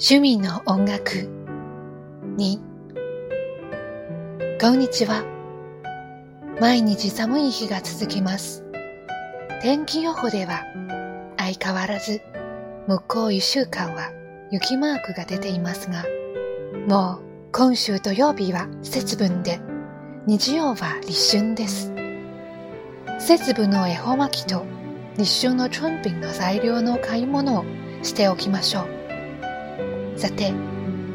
趣味の音楽。にこんにちは。毎日寒い日が続きます。天気予報では相変わらず向こう一週間は雪マークが出ていますがもう今週土曜日は節分で日曜は立春です。節分の恵方巻きと立春の春品の材料の買い物をしておきましょう。さて、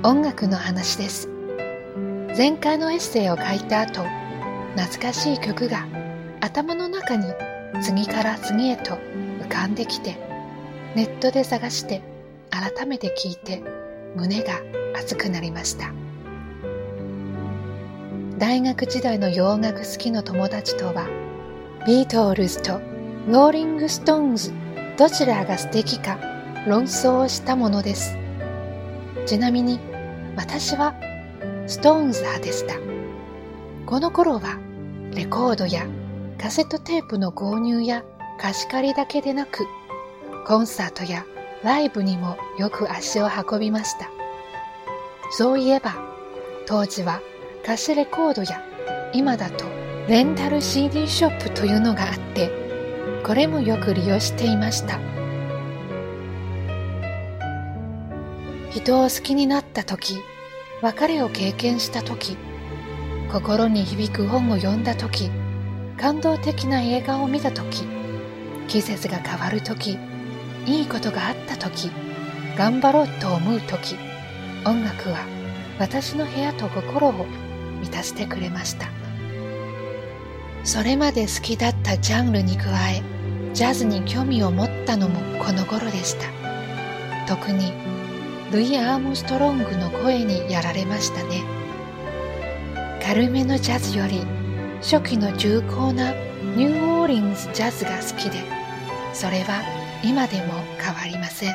音楽の話です。前回のエッセイを書いた後、懐かしい曲が頭の中に次から次へと浮かんできて、ネットで探して改めて聞いて胸が熱くなりました。大学時代の洋楽好きの友達とは、ビートルズとローリングストーンズどちらが素敵か論争をしたものです。ちなみに私はストーンズ派でした。この頃はレコードやカセットテープの購入や貸し借りだけでなくコンサートやライブにもよく足を運びました。そういえば当時は貸しレコードや今だとレンタル CD ショップというのがあってこれもよく利用していました人を好きになった時別れを経験した時心に響く本を読んだ時感動的な映画を見た時季節が変わる時いいことがあった時頑張ろうと思う時音楽は私の部屋と心を満たしてくれました。それまで好きだったジャンルに加えジャズに興味を持ったのもこの頃でした。特にルイ・アームストロングの声にやられましたね。軽めのジャズより初期の重厚なニューオーリンズジャズが好きでそれは今でも変わりません。